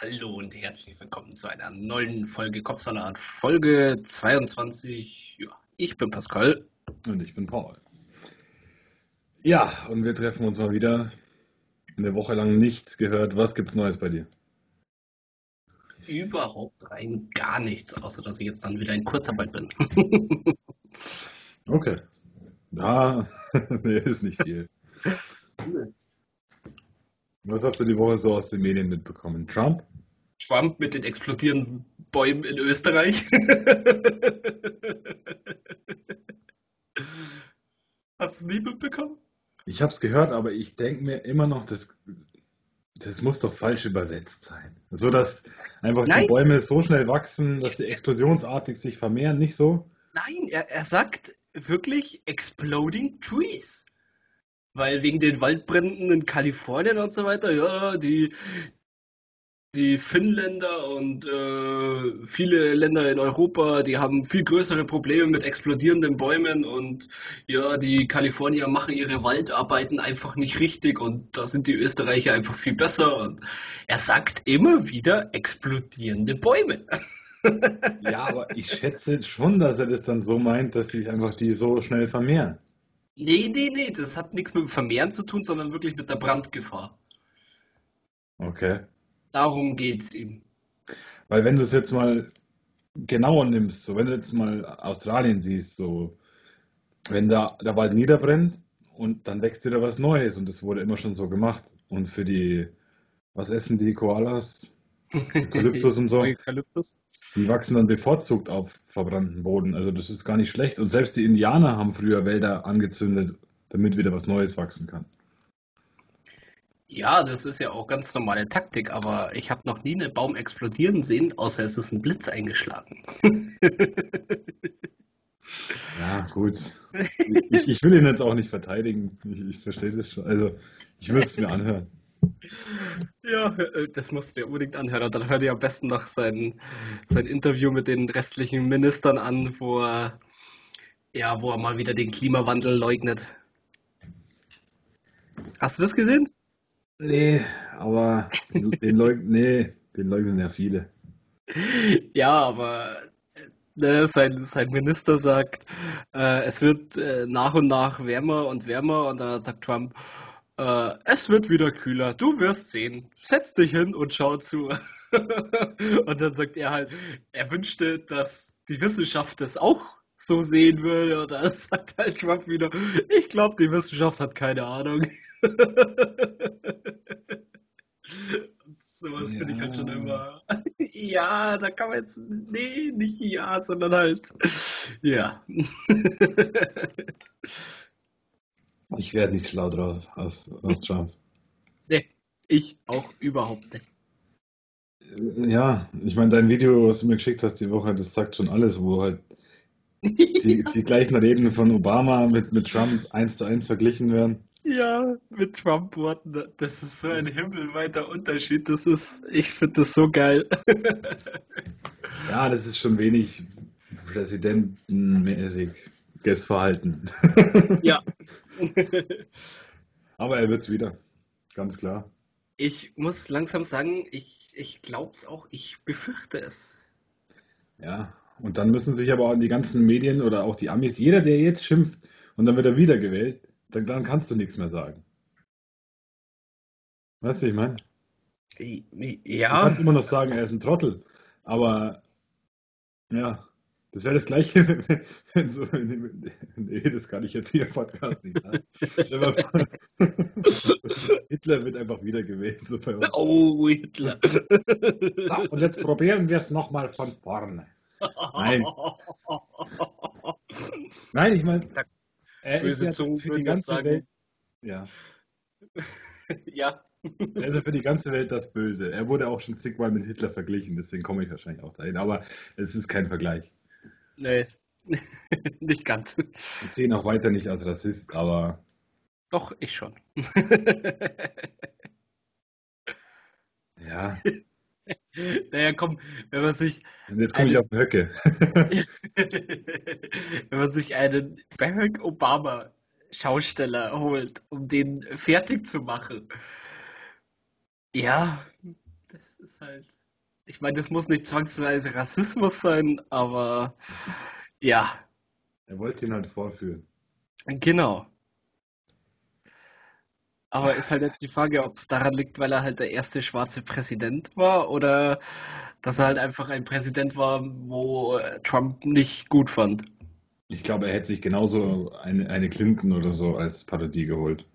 Hallo und herzlich willkommen zu einer neuen Folge Kopfsalat, Folge 22. Ja, ich bin Pascal. Und ich bin Paul. Ja, und wir treffen uns mal wieder. Eine Woche lang nichts gehört. Was gibt's Neues bei dir? Überhaupt rein gar nichts, außer dass ich jetzt dann wieder in Kurzarbeit bin. okay. Ja, nee, ist nicht viel. Was hast du die Woche so aus den Medien mitbekommen? Trump? Trump mit den explodierenden Bäumen in Österreich. Hast du es nie mitbekommen? Ich habe es gehört, aber ich denke mir immer noch, das, das muss doch falsch übersetzt sein. So dass einfach Nein. die Bäume so schnell wachsen, dass sie explosionsartig sich vermehren, nicht so? Nein, er, er sagt wirklich Exploding Trees. Weil wegen den Waldbränden in Kalifornien und so weiter, ja, die, die Finnländer und äh, viele Länder in Europa, die haben viel größere Probleme mit explodierenden Bäumen und ja, die Kalifornier machen ihre Waldarbeiten einfach nicht richtig und da sind die Österreicher einfach viel besser und er sagt immer wieder explodierende Bäume. Ja, aber ich schätze schon, dass er das dann so meint, dass sich einfach die so schnell vermehren. Nee, nee, nee, das hat nichts mit dem Vermehren zu tun, sondern wirklich mit der Brandgefahr. Okay. Darum geht's ihm. Weil wenn du es jetzt mal genauer nimmst, so wenn du jetzt mal Australien siehst, so wenn da der Wald niederbrennt und dann wächst wieder was Neues und das wurde immer schon so gemacht. Und für die, was essen die Koalas? Eukalyptus und so. Eukalyptus? Die wachsen dann bevorzugt auf verbrannten Boden. Also das ist gar nicht schlecht. Und selbst die Indianer haben früher Wälder angezündet, damit wieder was Neues wachsen kann. Ja, das ist ja auch ganz normale Taktik, aber ich habe noch nie einen Baum explodieren sehen, außer es ist ein Blitz eingeschlagen. Ja, gut. Ich, ich will ihn jetzt auch nicht verteidigen. Ich, ich verstehe das schon. Also ich müsste es mir anhören. Ja, äh, das musst du dir unbedingt anhören. Dann hör dir am besten noch sein, sein Interview mit den restlichen Ministern an, wo er, ja, wo er mal wieder den Klimawandel leugnet. Hast du das gesehen? Nee, aber den leugnen, nee, den leugnen ja viele. Ja, aber ne, sein, sein Minister sagt, äh, es wird äh, nach und nach wärmer und wärmer und dann sagt Trump, äh, es wird wieder kühler, du wirst sehen, setz dich hin und schau zu. Und dann sagt er halt, er wünschte, dass die Wissenschaft das auch so sehen würde. Und dann sagt halt Trump wieder, ich glaube, die Wissenschaft hat keine Ahnung. Sowas finde ich halt schon Ja. immer. Ja, da kann man jetzt. Nee, nicht ja, sondern halt. Ja. Ich werde nicht schlau draus aus, aus Trump. Nee, ich auch überhaupt nicht. Ja, ich meine, dein Video, was du mir geschickt hast die Woche, das sagt schon alles, wo halt die, die gleichen Reden von Obama mit, mit Trump eins zu eins verglichen werden. Ja, mit Trump-Worten, das ist so ein himmelweiter Unterschied. Das ist, ich finde das so geil. Ja, das ist schon wenig präsidentenmäßiges Verhalten. Ja. Aber er wird's wieder, ganz klar. Ich muss langsam sagen, ich, ich glaube es auch, ich befürchte es. Ja, und dann müssen sich aber auch die ganzen Medien oder auch die Amis, jeder, der jetzt schimpft und dann wird er wiedergewählt, dann, dann kannst du nichts mehr sagen. Weißt du, ich meine? Du Ja, kannst immer noch sagen, er ist ein Trottel, aber ja, das wäre das Gleiche, wenn, so, nee, das kann ich jetzt hier im Podcast nicht sagen. Hitler wird einfach wiedergewählt. So bei uns. oh, Hitler. So, und jetzt probieren wir es nochmal von vorne. Nein. Nein, ich meine, er ist böse ja Zungen für die ganze sagen- Welt, ja, Ja. er ist ja für die ganze Welt das Böse. Er wurde auch schon zigmal mit Hitler verglichen, deswegen komme ich wahrscheinlich auch dahin. Aber es ist kein Vergleich. Nee, nicht ganz. Ich sehe ihn auch weiter nicht als Rassist, aber Doch, ich schon. ja, Naja, komm, wenn man sich, und jetzt komme ich Eine- auf Höcke. wenn man sich einen Barack Obama Schausteller holt, um den fertig zu machen. Ja, das ist halt. Ich meine, das muss nicht zwangsweise Rassismus sein, aber ja. Er wollte ihn halt vorführen. Genau. Aber ist halt jetzt die Frage, ob es daran liegt, weil er halt der erste schwarze Präsident war oder dass er halt einfach ein Präsident war, wo Trump nicht gut fand. Ich glaube, er hätte sich genauso eine, eine Clinton oder so als Parodie geholt.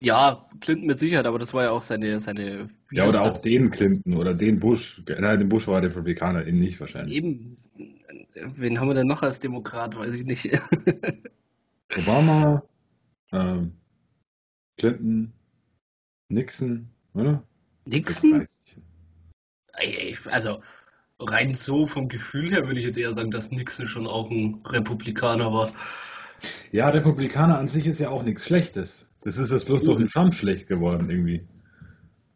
Ja, Clinton mit Sicherheit, aber das war ja auch seine, seine Ja, oder auch den Clinton oder den Bush. Nein, den Bush war Republikaner, ihn nicht wahrscheinlich. Eben, wen haben wir denn noch als Demokrat, weiß ich nicht. Obama, ähm, Clinton, Nixon, oder? Nixon? Also rein so vom Gefühl her würde ich jetzt eher sagen, dass Nixon schon auch ein Republikaner war. Ja, Republikaner an sich ist ja auch nichts Schlechtes. Das ist jetzt bloß durch den Trump schlecht geworden irgendwie.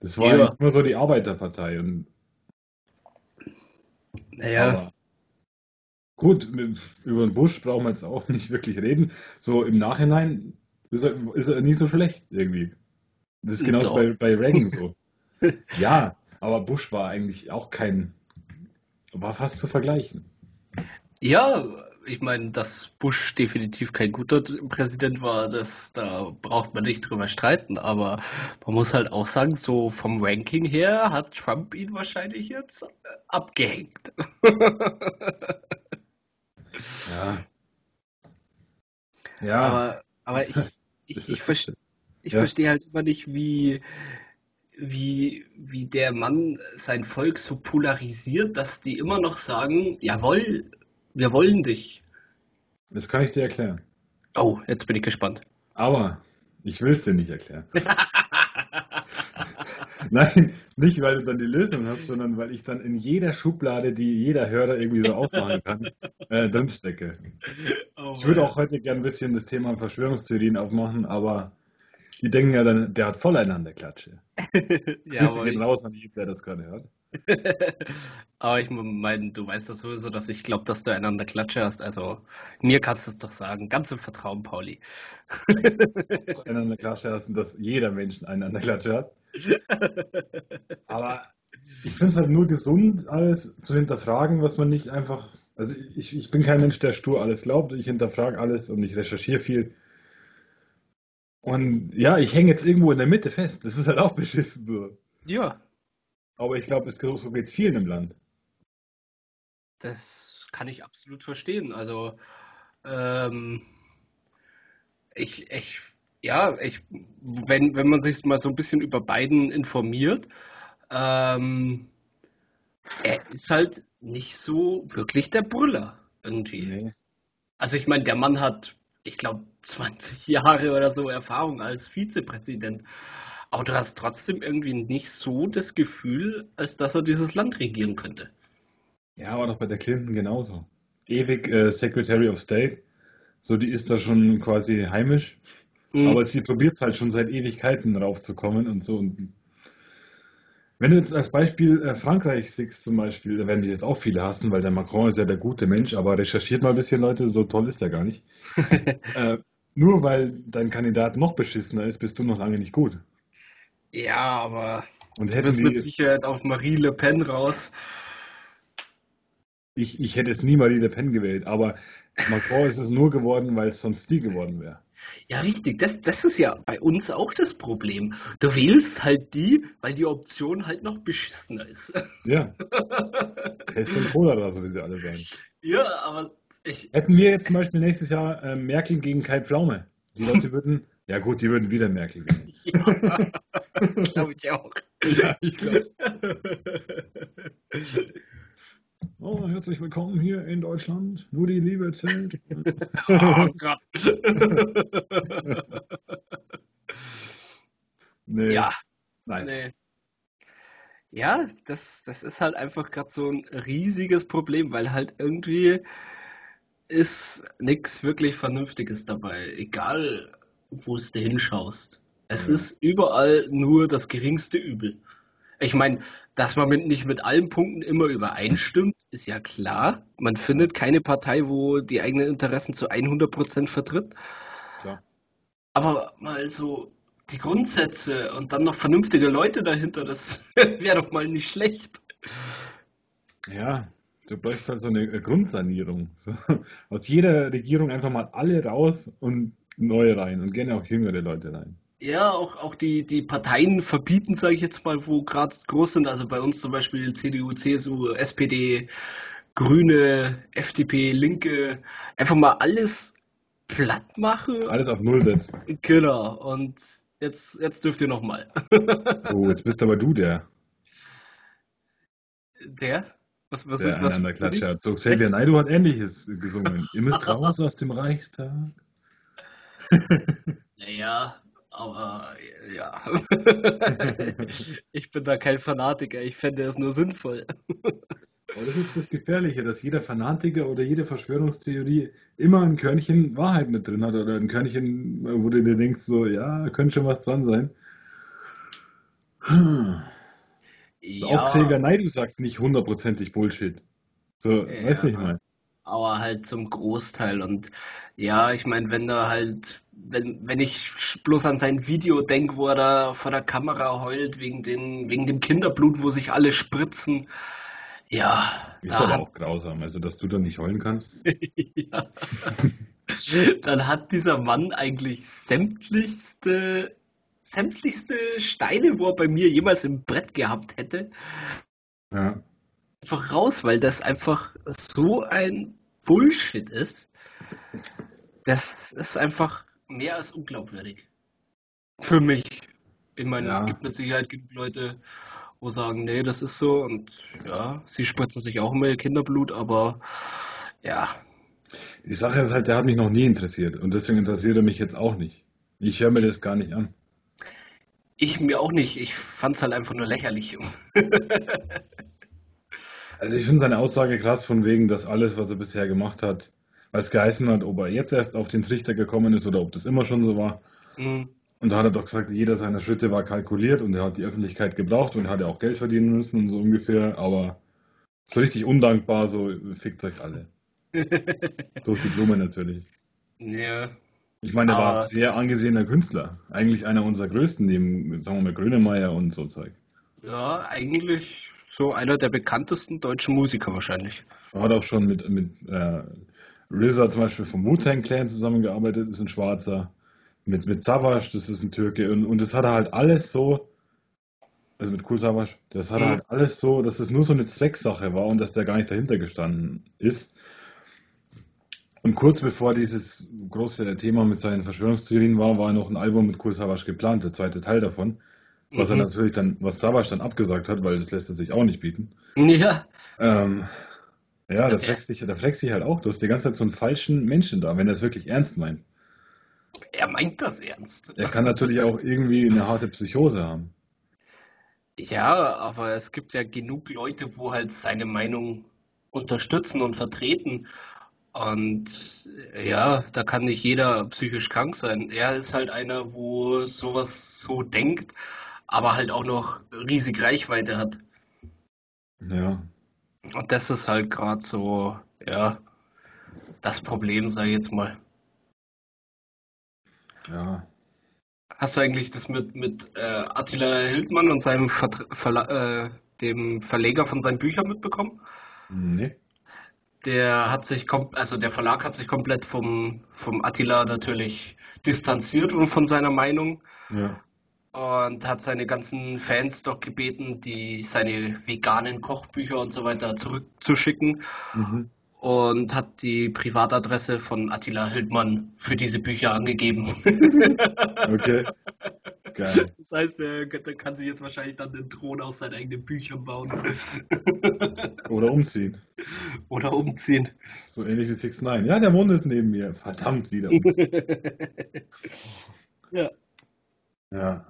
Das war ja nur so die Arbeiterpartei und naja. Aber gut, über den Bush brauchen wir jetzt auch nicht wirklich reden. So im Nachhinein ist er, ist er nie so schlecht irgendwie. Das ist genauso bei, bei Reagan so. ja, aber Bush war eigentlich auch kein, war fast zu vergleichen. Ja, ich meine, dass Bush definitiv kein guter Präsident war, das, da braucht man nicht drüber streiten, aber man muss halt auch sagen, so vom Ranking her hat Trump ihn wahrscheinlich jetzt äh, abgehängt. ja. Ja. Aber, aber ich, ich, ich, verstehe, ich ja. verstehe halt immer nicht, wie, wie, wie der Mann sein Volk so polarisiert, dass die immer noch sagen, jawohl, wir wollen dich. Das kann ich dir erklären. Oh, jetzt bin ich gespannt. Aber ich will es dir nicht erklären. Nein, nicht weil du dann die Lösung hast, sondern weil ich dann in jeder Schublade, die jeder Hörer irgendwie so aufmachen kann, äh, drin stecke. Oh ich würde auch heute gerne ein bisschen das Thema Verschwörungstheorien aufmachen, aber die denken ja dann, der hat volleinander Klatsche. ja, Grüße gehen raus an jeden, der das gerade hört. aber ich meine, du weißt das sowieso, dass ich glaube, dass du einander Klatsche hast. Also mir kannst du es doch sagen. Ganz im Vertrauen, Pauli. einander Klatsche hast und dass jeder Mensch einander Klatsche hat. Aber ich finde es halt nur gesund, alles zu hinterfragen, was man nicht einfach. Also ich, ich bin kein Mensch, der stur alles glaubt. Ich hinterfrage alles und ich recherchiere viel. Und ja, ich hänge jetzt irgendwo in der Mitte fest. Das ist halt auch beschissen so. Ja. Aber ich glaube, so geht es vielen im Land. Das kann ich absolut verstehen. Also, ähm, ich, ich, ja, ich, wenn, wenn man sich mal so ein bisschen über Biden informiert, ähm, er ist halt nicht so wirklich der Brüller irgendwie. Nee. Also ich meine, der Mann hat ich glaube, 20 Jahre oder so Erfahrung als Vizepräsident. Aber du hast trotzdem irgendwie nicht so das Gefühl, als dass er dieses Land regieren könnte. Ja, aber doch bei der Clinton genauso. Ewig äh, Secretary of State. So, die ist da schon quasi heimisch. Mhm. Aber sie probiert es halt schon seit Ewigkeiten raufzukommen und so. Und wenn du jetzt als Beispiel äh, Frankreich siehst zum Beispiel, da werden die jetzt auch viele hassen, weil der Macron ist ja der gute Mensch, aber recherchiert mal ein bisschen, Leute, so toll ist er gar nicht. äh, nur weil dein Kandidat noch beschissener ist, bist du noch lange nicht gut. Ja, aber Und du bist mit Sicherheit auf Marie Le Pen raus. Ich, ich hätte es nie Marie Le Pen gewählt, aber Macron ist es nur geworden, weil es sonst die geworden wäre. Ja, richtig. Das, das ist ja bei uns auch das Problem. Du wählst halt die, weil die Option halt noch beschissener ist. Ja. Pest und Cholera, so wie sie alle sagen. Ja, aber ich. Hätten wir jetzt zum Beispiel nächstes Jahr äh, Merkel gegen Kai Pflaume. Die Leute würden, ja gut, die würden wieder Merkel wählen. Ja, glaube ich auch. Ja, ich glaube. Oh, herzlich willkommen hier in Deutschland. Nur die Liebe zählt. oh Gott. nee. Ja. Nein. Nee. Ja, das, das ist halt einfach gerade so ein riesiges Problem, weil halt irgendwie ist nichts wirklich Vernünftiges dabei, egal wo es du hinschaust. Es ja. ist überall nur das geringste Übel. Ich meine, dass man mit, nicht mit allen Punkten immer übereinstimmt, ist ja klar. Man findet keine Partei, wo die eigenen Interessen zu 100% vertritt. Klar. Aber mal so die Grundsätze und dann noch vernünftige Leute dahinter, das wäre doch mal nicht schlecht. Ja, du bräuchst halt so eine Grundsanierung. So, aus jeder Regierung einfach mal alle raus und neue rein und gerne auch jüngere Leute rein. Ja, auch, auch die, die Parteien verbieten, sage ich jetzt mal, wo gerade groß sind. Also bei uns zum Beispiel CDU, CSU, SPD, Grüne, FDP, Linke. Einfach mal alles platt machen. Alles auf Null setzen. Genau. Und jetzt, jetzt dürft ihr nochmal. Oh, jetzt bist aber du der. Der? Was, was, Der was, an der was Klatsche hat. So, Xavier Naidoo hat Ähnliches gesungen. Ihr müsst raus aus dem Reichstag. Naja, aber ja. Ich bin da kein Fanatiker, ich fände es nur sinnvoll. Aber das ist das Gefährliche, dass jeder Fanatiker oder jede Verschwörungstheorie immer ein Körnchen Wahrheit mit drin hat oder ein Körnchen, wo du dir denkst, so, ja, könnte schon was dran sein. Hm. So, Auch Xavier Ja, Naidoo sagt nicht hundertprozentig Bullshit. So, weißt du, ich ja, meine. Aber halt zum Großteil. Und ja, ich meine, wenn da halt, wenn, wenn ich bloß an sein Video denke, wo er da vor der Kamera heult wegen den, wegen dem Kinderblut, wo sich alle spritzen, ja, Ist da aber hat auch grausam, also dass du dann nicht heulen kannst. Ja. Dann hat dieser Mann eigentlich sämtlichste, sämtlichste Steine, wo er bei mir jemals im Brett gehabt hätte, Ja. Einfach raus, weil das einfach so ein Bullshit ist. Das ist einfach mehr als unglaubwürdig. Für mich. Ich meine, Ja. gibt mit Sicherheit genug Leute, wo sagen, nee, das ist so und ja, sie spritzen sich auch immer ihr Kinderblut, aber ja. Die Sache ist halt, der hat mich noch nie interessiert und deswegen interessiert er mich jetzt auch nicht. Ich höre mir das gar nicht an. Ich mir auch nicht. Ich fand's halt einfach nur lächerlich. Also ich finde seine Aussage krass von wegen, dass alles, was er bisher gemacht hat, weil es geheißen hat, ob er jetzt erst auf den Trichter gekommen ist oder ob das immer schon so war. Hm, Und da hat er doch gesagt, jeder seiner Schritte war kalkuliert und er hat die Öffentlichkeit gebraucht und er hat ja auch Geld verdienen müssen und so ungefähr, aber so richtig undankbar, so fickt euch alle. Durch die Blume natürlich. Ja, Ich meine, er war ein sehr angesehener Künstler. Eigentlich einer unserer größten, neben, sagen wir mal, Grönemeyer und so Zeug. ja, eigentlich so einer der bekanntesten deutschen Musiker wahrscheinlich. Er hat auch schon mit, mit äh, RZA zum Beispiel vom Wu-Tang Clan zusammengearbeitet, ist ein Schwarzer. Mit, mit Savas, das ist ein Türke. Und, und das hat er halt alles so, also mit Kool Savas, das hat er Hm, halt alles so, dass es nur so eine Zwecksache war und dass der gar nicht dahinter gestanden ist. Und kurz bevor dieses große Thema mit seinen Verschwörungstheorien war, war noch ein Album mit Savas geplant, der zweite Teil davon. Was er mhm. natürlich dann, was Savas dann abgesagt hat, weil das lässt er sich auch nicht bieten. Ja, Ähm, ja, da fragst dich, da fragst dich halt auch, du hast die ganze Zeit so einen falschen Menschen da, wenn er es wirklich ernst meint. er meint das ernst. Er kann natürlich auch irgendwie eine harte Psychose haben. Ja, aber es gibt ja genug Leute, wo halt seine Meinung unterstützen und vertreten. Und ja, da kann nicht jeder psychisch krank sein. Er ist halt einer, wo sowas so denkt, aber halt auch noch riesig Reichweite hat. Ja, Und das ist halt gerade so, ja, das Problem, sage ich jetzt mal. ja. Hast du eigentlich das mit, mit äh, Attila Hildmann und seinem Vertra Verla äh, dem Verleger von seinen Büchern mitbekommen? Nee. Der hat sich also der Verlag hat sich komplett vom, vom Attila natürlich distanziert und von seiner Meinung Ja. Und hat seine ganzen Fans doch gebeten, die seine veganen Kochbücher und so weiter zurückzuschicken Mhm. und hat die Privatadresse von Attila Hildmann für diese Bücher angegeben. Okay, geil. Das heißt, der, der kann sich jetzt wahrscheinlich dann den Thron aus seinen eigenen Büchern bauen. Oder umziehen. Oder umziehen. So ähnlich wie 6 9 Ja, der wohnt jetzt neben mir. Verdammt, wieder umziehen. Ja. Ja.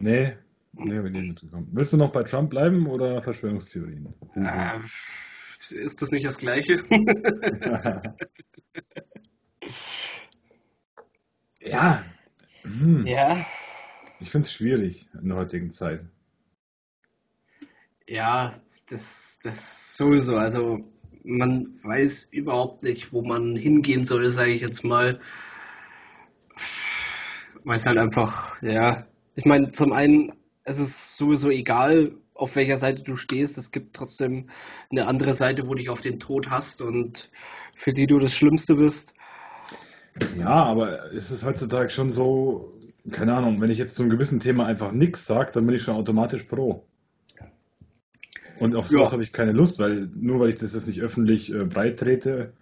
Nee, nee, bin ich nicht gekommen. Willst du noch bei Trump bleiben oder Verschwörungstheorien? Äh, ist das nicht das Gleiche? Ja. Hm. Ja, Ich finde es schwierig in der heutigen Zeit. ja, das, das sowieso. Also man weiß überhaupt nicht, wo man hingehen soll, sage ich jetzt mal. Weil es halt einfach, ja. Ich meine, zum einen, es ist sowieso egal, auf welcher Seite du stehst. Es gibt trotzdem eine andere Seite, wo dich auf den Tod hast und für die du das Schlimmste bist. Ja, aber ist es heutzutage schon so, keine Ahnung, wenn ich jetzt zu einem gewissen Thema einfach nichts sage, dann bin ich schon automatisch pro. Und auf sowas Ja. habe ich keine Lust, weil nur weil ich das jetzt nicht öffentlich äh, breit trete,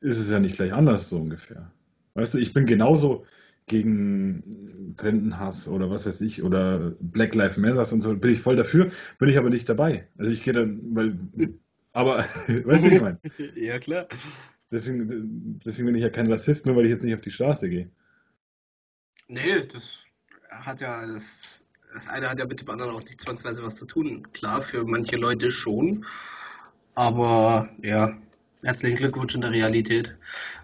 ist es ja nicht gleich anders so ungefähr. Weißt du, ich bin genauso gegen Fremdenhass oder was weiß ich oder Black Lives Matter und so, bin ich voll dafür, bin ich aber nicht dabei. Also ich gehe dann, weil, aber, weißt du, ich meine? Ja, klar. Deswegen, deswegen bin ich ja kein Rassist, nur weil ich jetzt nicht auf die Straße gehe. Nee, das hat ja, das, das eine hat ja mit dem anderen auch nicht zwangsweise was zu tun. Klar, für manche Leute schon, aber ja, herzlichen Glückwunsch in der Realität.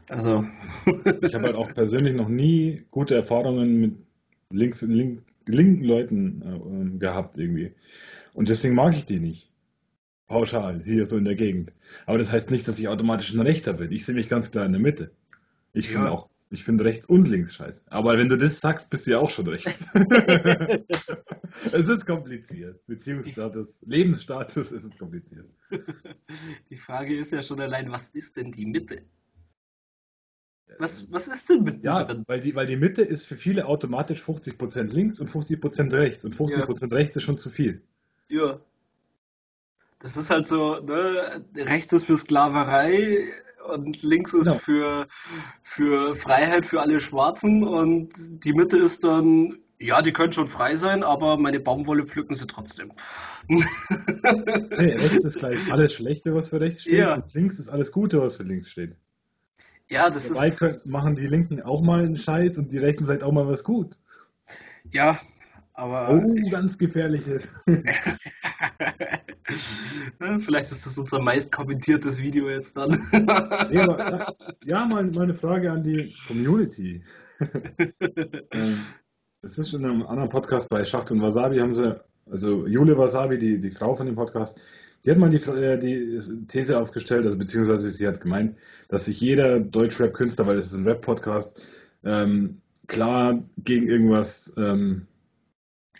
Also, Ich habe halt auch persönlich noch nie gute Erfahrungen mit links, link, linken Leuten äh, gehabt irgendwie. Und deswegen mag ich die nicht. Pauschal, hier so in der Gegend. Aber das heißt nicht, dass ich automatisch ein Rechter bin. Ich sehe mich ganz klar in der Mitte. Ich Ja. finde auch, ich finde rechts und links scheiße. Aber wenn du das sagst, bist du ja auch schon rechts. es ist kompliziert. Beziehungsstatus, Lebensstatus, es ist kompliziert. die Frage ist ja schon allein, was ist denn die Mitte? Was, was ist denn mittendrin? Ja, weil die, weil die Mitte ist für viele automatisch 50% links und 50% rechts. Und 50% rechts ist schon zu viel. Ja. Das ist halt so, ne, rechts ist für Sklaverei und links ist Genau. für, für Freiheit für alle Schwarzen und die Mitte ist dann, ja, die können schon frei sein, aber meine Baumwolle pflücken sie trotzdem. Nee, rechts ist gleich alles Schlechte, was für rechts steht. Ja. Und links ist alles Gute, was für links steht. Ja, das Dabei können, ist, machen die Linken auch mal einen Scheiß und die Rechten vielleicht auch mal was gut. ja, aber Oh, ganz gefährliches. Vielleicht ist das unser meist kommentiertes Video jetzt dann. Nee, aber, ja, mal, mal eine Frage an die Community. Ähm, Es ist schon in einem anderen Podcast bei Schacht und Wasabi, haben sie, also Jule Wasabi, die, die Frau von dem Podcast, die hat mal die, äh, die These aufgestellt, also beziehungsweise sie hat gemeint, dass sich jeder Deutschrap-Künstler, weil es ist ein Rap-Podcast, ähm, klar gegen irgendwas ähm,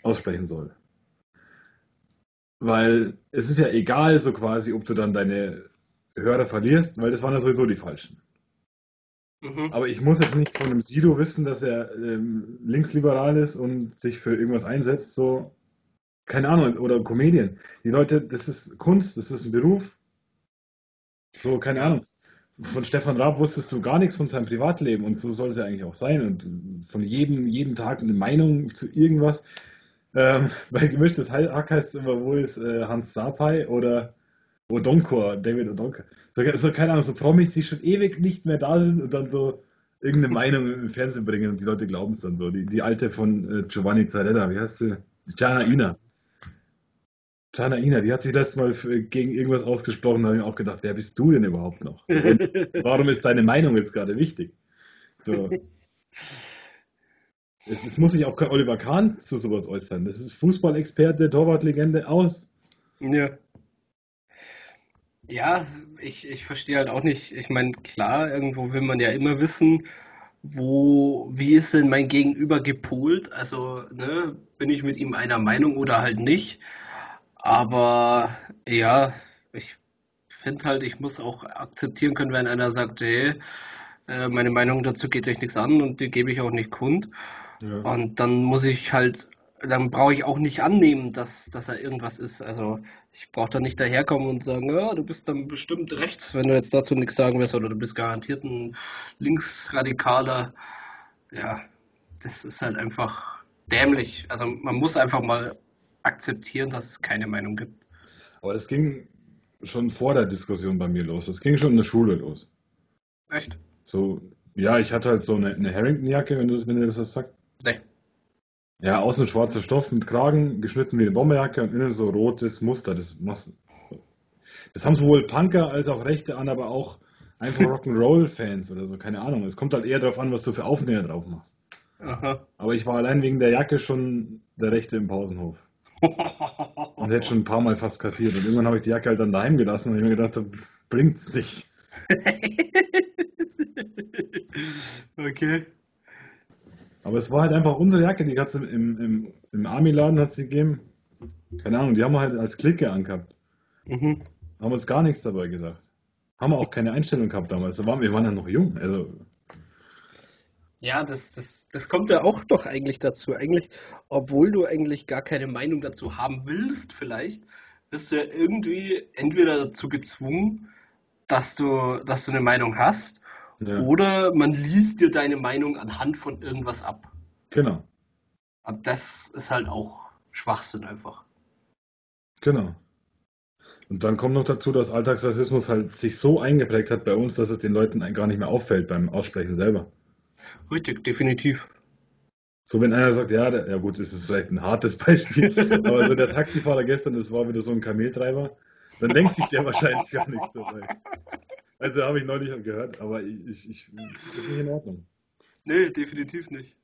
aussprechen soll. Weil es ist ja egal, so quasi, ob du dann deine Hörer verlierst, weil das waren ja sowieso die falschen. Mhm. Aber ich muss jetzt nicht von einem Sido wissen, dass er ähm, linksliberal ist und sich für irgendwas einsetzt, so, keine Ahnung, oder Comedian. Die Leute, das ist Kunst, das ist ein Beruf. So, keine Ahnung. Von Stefan Raab wusstest du gar nichts von seinem Privatleben und so soll es ja eigentlich auch sein. Und von jedem, jeden Tag eine Meinung zu irgendwas. Ähm, bei gemischtes Hack heißt es immer, wo ist äh, Hans Sapai oder Odonkor, David Odonkor. So, so, keine Ahnung, so Promis, die schon ewig nicht mehr da sind und dann so irgendeine Meinung im Fernsehen bringen und die Leute glauben es dann so. Die, die alte von äh, Giovanni Zarella, wie heißt sie? Gianna Ina. Gianna Ina, die hat sich letztes Mal für, gegen irgendwas ausgesprochen, da habe ich mir auch gedacht, wer bist du denn überhaupt noch? So, warum ist deine Meinung jetzt gerade wichtig? So. Es, es muss sich auch kein Oliver Kahn zu sowas äußern. Das ist Fußballexperte, Torwartlegende aus. Ja. Ja, ich, ich verstehe halt auch nicht. Ich meine, klar, irgendwo will man ja immer wissen, wo, wie ist denn mein Gegenüber gepolt? Also, ne, bin ich mit ihm einer Meinung oder halt nicht? Aber ja, ich finde halt, ich muss auch akzeptieren können, wenn einer sagt, hey, äh, meine Meinung dazu geht euch nichts an und die gebe ich auch nicht kund. Ja. Und dann muss ich halt, dann brauche ich auch nicht annehmen, dass, dass er irgendwas ist. Also ich brauche da nicht daherkommen und sagen, ja, du bist dann bestimmt rechts, wenn du jetzt dazu nichts sagen wirst, oder du bist garantiert ein Linksradikaler. Ja, das ist halt einfach dämlich. Also man muss einfach mal akzeptieren, dass es keine Meinung gibt. Aber das ging schon vor der Diskussion bei mir los. Das ging schon in der Schule los. Echt? So, ja, ich hatte halt so eine, eine Harrington-Jacke, wenn du, wenn dir das was sagt. Ja, außen schwarzer Stoff mit Kragen, geschnitten wie eine Bomberjacke und innen so rotes Muster. Das, das haben sowohl Punker als auch Rechte an, aber auch einfach Rock'n'Roll-Fans oder so, keine Ahnung. Es kommt halt eher darauf an, was du für Aufnäher drauf machst. Aha. Aber ich war allein wegen der Jacke schon der Rechte im Pausenhof. Und hätte schon ein paar Mal fast kassiert. Und irgendwann habe ich die Jacke halt dann daheim gelassen und ich mir gedacht, hab, bringt's nicht. Okay. Aber es war halt einfach unsere Jacke, die hat's im, im, im, im Army-Laden hat's gegeben. Keine Ahnung, die haben wir halt als Clique angehabt. Mhm. Haben uns gar nichts dabei gesagt. Haben wir auch keine Einstellung gehabt damals. Da waren, wir waren ja noch jung. Also, Ja, das, das, das kommt ja auch doch eigentlich dazu. Eigentlich, obwohl du eigentlich gar keine Meinung dazu haben willst, vielleicht, bist du ja irgendwie entweder dazu gezwungen, dass du, dass du eine Meinung hast, ja, oder man liest dir deine Meinung anhand von irgendwas ab. genau, Und das ist halt auch Schwachsinn einfach. genau. Und dann kommt noch dazu, dass Alltagsrassismus halt sich so eingeprägt hat bei uns, dass es den Leuten gar nicht mehr auffällt beim Aussprechen selber. Richtig, definitiv. So, wenn einer sagt, ja, der, ja gut, ist vielleicht ein hartes Beispiel, aber so der Taxifahrer gestern, das war wieder so ein Kameltreiber, dann denkt sich der wahrscheinlich gar nichts dabei. Also habe ich neulich gehört, aber ich, ich, das ist nicht in Ordnung. Nee, definitiv nicht.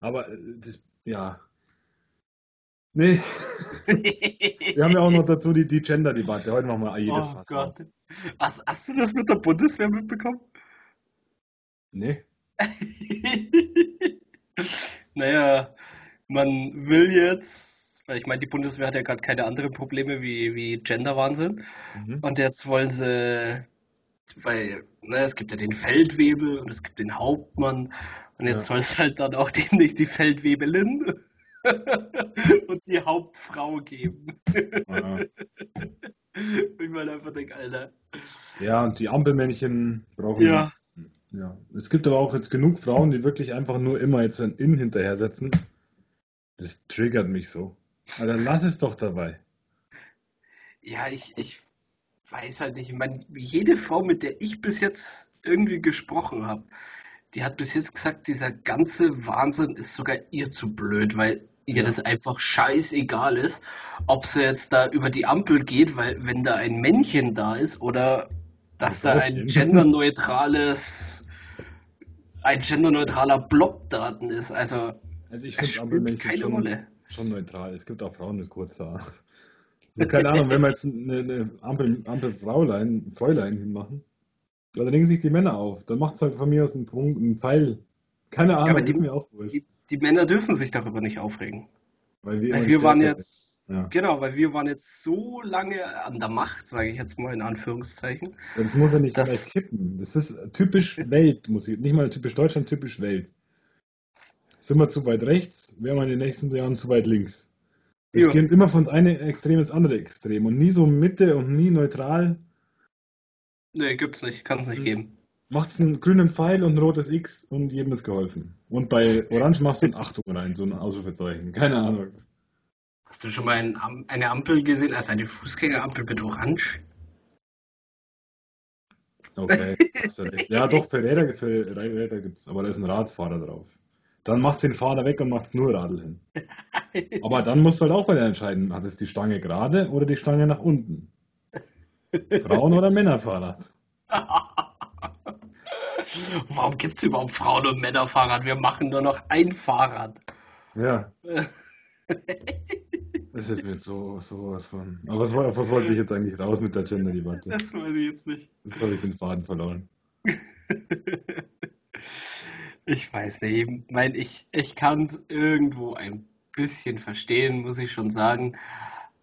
Aber äh, das, ja. Nee, wir haben ja auch noch dazu die, die Gender-Debatte. Heute machen wir jedes Oh Fass. Gott. Hast, hast du das mit der Bundeswehr mitbekommen? Nee, Naja, man will jetzt, weil ich meine, die Bundeswehr hat ja gerade keine anderen Probleme wie, wie Gender-Wahnsinn. mhm. Und jetzt wollen sie, weil ne, es gibt ja den Feldwebel und es gibt den Hauptmann. Und jetzt Ja. soll es halt dann auch demnächst die Feldwebelin und die Hauptfrau geben. Ja. Ich meine einfach denke, Alter. Ja, und die Ampelmännchen brauchen. Ja. Ja. Es gibt aber auch jetzt genug Frauen, die wirklich einfach nur immer jetzt ein In hinterhersetzen. Das triggert mich so. Alter, lass es doch dabei. Ja, ich, ich weiß halt nicht. Ich meine, jede Frau, mit der ich bis jetzt irgendwie gesprochen habe, die hat bis jetzt gesagt, dieser ganze Wahnsinn ist sogar ihr zu blöd, weil ihr Ja. das einfach scheißegal ist, ob sie jetzt da über die Ampel geht, weil wenn da ein Männchen da ist oder dass da ein genderneutrales, ein genderneutraler Blockdaten ist. Also, Also ich finde Ampelmännchen keine schon, Rolle. schon neutral. Es gibt auch Frauen mit kurzer So, keine Ahnung, wenn wir jetzt eine, eine Ampel, Ampelfräulein, Fräulein hinmachen, ja, dann regen sich die Männer auf. Dann macht es halt von mir aus einen Punkt, einen Pfeil. Keine Ahnung, aber die- ist mir auch wurscht. Die, die Männer dürfen sich darüber nicht aufregen. Weil wir, Weil wir waren jetzt. Ja. genau, weil wir waren jetzt so lange an der Macht, sage ich jetzt mal in Anführungszeichen. Das muss ja nicht Das- gleich kippen. Das ist typisch Welt, muss ich, nicht mal typisch Deutschland, typisch Welt. Sind wir zu weit rechts, wären wir in den nächsten Jahren zu weit links. Es Ja. geht immer von einem Extrem ins andere Extrem und nie so Mitte und nie neutral. Nee, gibt's nicht, kann es nicht Mhm. geben. Macht's einen grünen Pfeil und ein rotes X und jedem ist geholfen. Und bei Orange machst du ein Achtung rein, so ein Ausrufezeichen. Keine Ahnung. Hast du schon mal ein, eine Ampel gesehen, also eine Fußgängerampel mit Orange? Okay, hast du recht. Ja, doch, für Räder, für Räder gibt's, aber da ist ein Radfahrer drauf. Dann macht's den Fahrer weg und macht's nur Radl hin. Aber dann musst du halt auch wieder entscheiden, hat es die Stange gerade oder die Stange nach unten? Frauen- oder Männerfahrrad? Warum gibt es überhaupt Frauen- und Männerfahrrad? Wir machen nur noch ein Fahrrad. Ja, das ist mir so sowas von. Aber was, was wollte ich jetzt eigentlich raus mit der Gender-Debatte? Das weiß ich jetzt nicht. Jetzt habe ich den Faden verloren. Ich weiß nicht. Ich meine, ich, ich kann es irgendwo ein bisschen verstehen, muss ich schon sagen.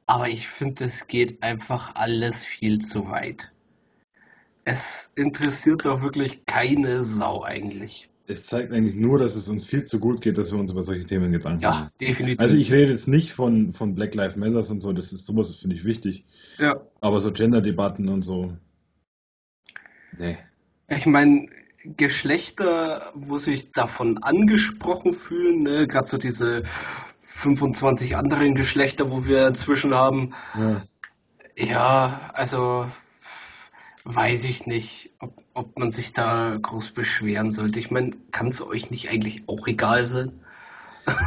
Aber ich finde, es geht einfach alles viel zu weit. Es interessiert doch wirklich keine Sau eigentlich. Es zeigt eigentlich nur, dass es uns viel zu gut geht, dass wir uns über solche Themen Gedanken Ja, machen. definitiv. Also ich rede jetzt nicht von, von Black Lives Matter und so, das ist sowas, finde ich wichtig. ja. Aber so Gender-Debatten und so. Nee. Ich meine, Geschlechter, wo sich davon angesprochen fühlen, ne? gerade so diese 25 anderen Geschlechter, wo wir inzwischen haben, Ja. ja, also weiß ich nicht, ob, ob man sich da groß beschweren sollte. Ich meine, kann es euch nicht eigentlich auch egal sein?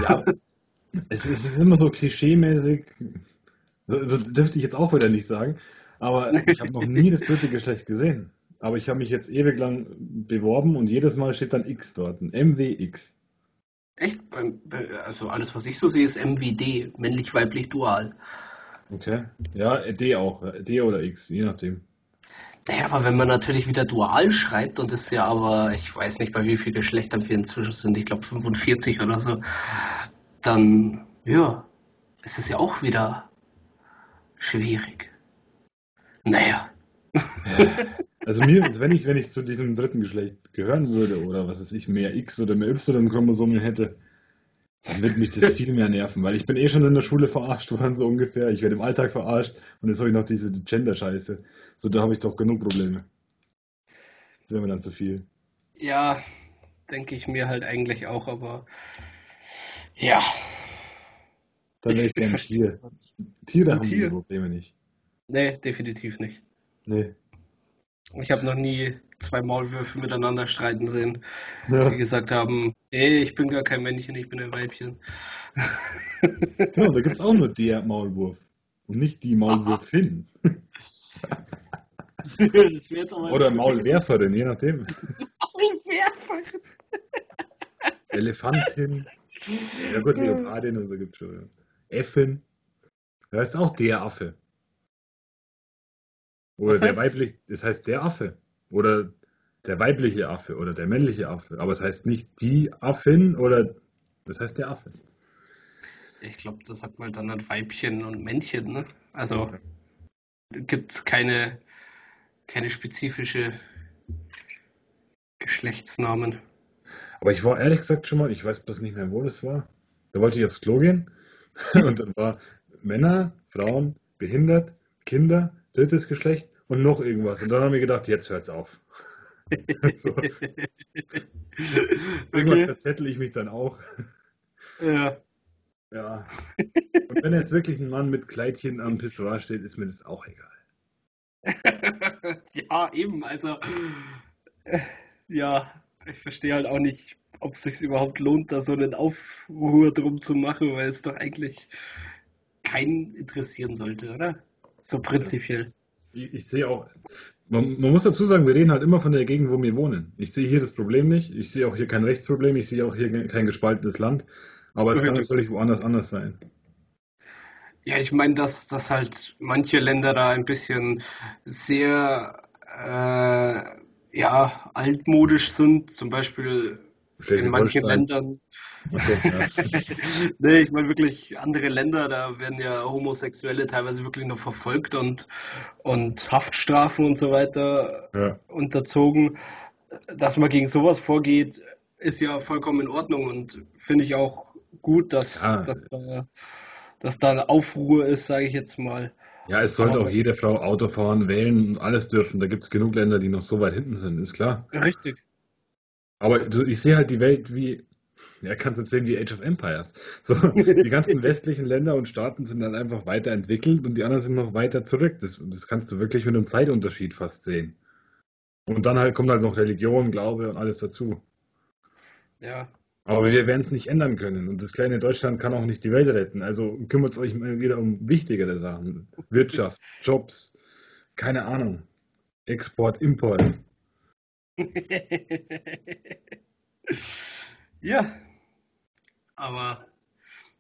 Ja, es, es ist immer so klischee-mäßig. Das dürfte ich jetzt auch wieder nicht sagen. Aber ich habe noch nie das dritte Geschlecht gesehen. Aber ich habe mich jetzt ewig lang beworben und jedes Mal steht dann X dort. Ein MWX. Echt? Also alles, was ich so sehe, ist MWD, männlich, weiblich, dual. Okay. Ja, D auch. D oder X, je nachdem. Naja, aber wenn man natürlich wieder dual schreibt und es ja aber, ich weiß nicht, bei wie vielen Geschlechtern wir inzwischen sind, ich glaube 45 oder so, dann, ja, ist es ja auch wieder schwierig. Naja. Also mir, wenn ich, wenn ich zu diesem dritten Geschlecht gehören würde oder was weiß ich, mehr X oder mehr Y-Chromosomen hätte, dann würde mich das viel mehr nerven, weil ich bin eh schon in der Schule verarscht worden, so ungefähr. Ich werde im Alltag verarscht und jetzt habe ich noch diese Gender-Scheiße. So, da habe ich doch genug Probleme. Das wäre mir dann zu viel. Ja, denke ich mir halt eigentlich auch, aber ja. Dann wäre ich gerne Tier. Tiere haben Tier? diese Probleme nicht. Nee, definitiv nicht. Nee. Ich habe noch nie zwei Maulwürfe miteinander streiten sehen, Ja. die gesagt haben, ey, ich bin gar kein Männchen, ich bin ein Weibchen. Genau, da gibt es auch nur der Maulwurf. Und nicht die Maulwürfin. das wäre jetzt aber Oder Maulwerferin, je nachdem. Maulwerfer. Elefantin. Ja gut, Leopardin und so gibt es schon. Ja. Äffin. Da ist auch der Affe. Oder Was der heißt- weibliche, das heißt der Affe. Oder der weibliche Affe oder der männliche Affe. Aber es heißt nicht die Affin oder das heißt der Affe. Ich glaube, das sagt man dann halt Weibchen und Männchen, ne? Also gibt es keine, keine spezifische Geschlechtsnamen. Aber ich war ehrlich gesagt schon mal, ich weiß bloß nicht mehr, wo das war. Da wollte ich aufs Klo gehen und dann war Männer, Frauen, behindert, Kinder, drittes Geschlecht und noch irgendwas. Und dann haben wir gedacht, jetzt hört's auf. so, irgendwas Okay. verzettel ich mich dann auch. Ja. Ja. Und wenn jetzt wirklich ein Mann mit Kleidchen am Pissoir steht, ist mir das auch egal. ja, eben, also ja, ich verstehe halt auch nicht, ob es sich überhaupt lohnt, da so einen Aufruhr drum zu machen, weil es doch eigentlich keinen interessieren sollte, oder? So prinzipiell. Ich, ich sehe auch, man, man muss dazu sagen, wir reden halt immer von der Gegend, wo wir wohnen. Ich sehe hier das Problem nicht. Ich sehe auch hier kein Rechtsproblem. Ich sehe auch hier kein gespaltenes Land. Aber es kann natürlich woanders anders sein. Ja, ich meine, dass, dass halt manche Länder da ein bisschen sehr äh, ja, altmodisch sind, zum Beispiel in manchen. Ländern. So, ja. Nee, ich meine wirklich andere Länder, da werden ja Homosexuelle teilweise wirklich noch verfolgt und, und Haftstrafen und so weiter Ja. unterzogen. Dass man gegen sowas vorgeht, ist ja vollkommen in Ordnung und finde ich auch gut, dass, Ja. dass, da, dass da eine Aufruhr ist, sage ich jetzt mal. ja, es sollte auch jede Frau Auto fahren, wählen und alles dürfen. Da gibt es genug Länder, die noch so weit hinten sind, ist klar. Richtig. Aber ich sehe halt die Welt wie, ja, kannst du sehen wie Age of Empires. So, die ganzen westlichen Länder und Staaten sind dann einfach weiterentwickelt und die anderen sind noch weiter zurück. Das, das kannst du wirklich mit einem Zeitunterschied fast sehen. Und dann halt kommt halt noch Religion, Glaube und alles dazu. Ja. Aber wir werden es nicht ändern können. Und das kleine Deutschland kann auch nicht die Welt retten. Also kümmert euch mal wieder um wichtigere Sachen. Wirtschaft, Jobs, keine Ahnung. Export, Import. ja. Aber,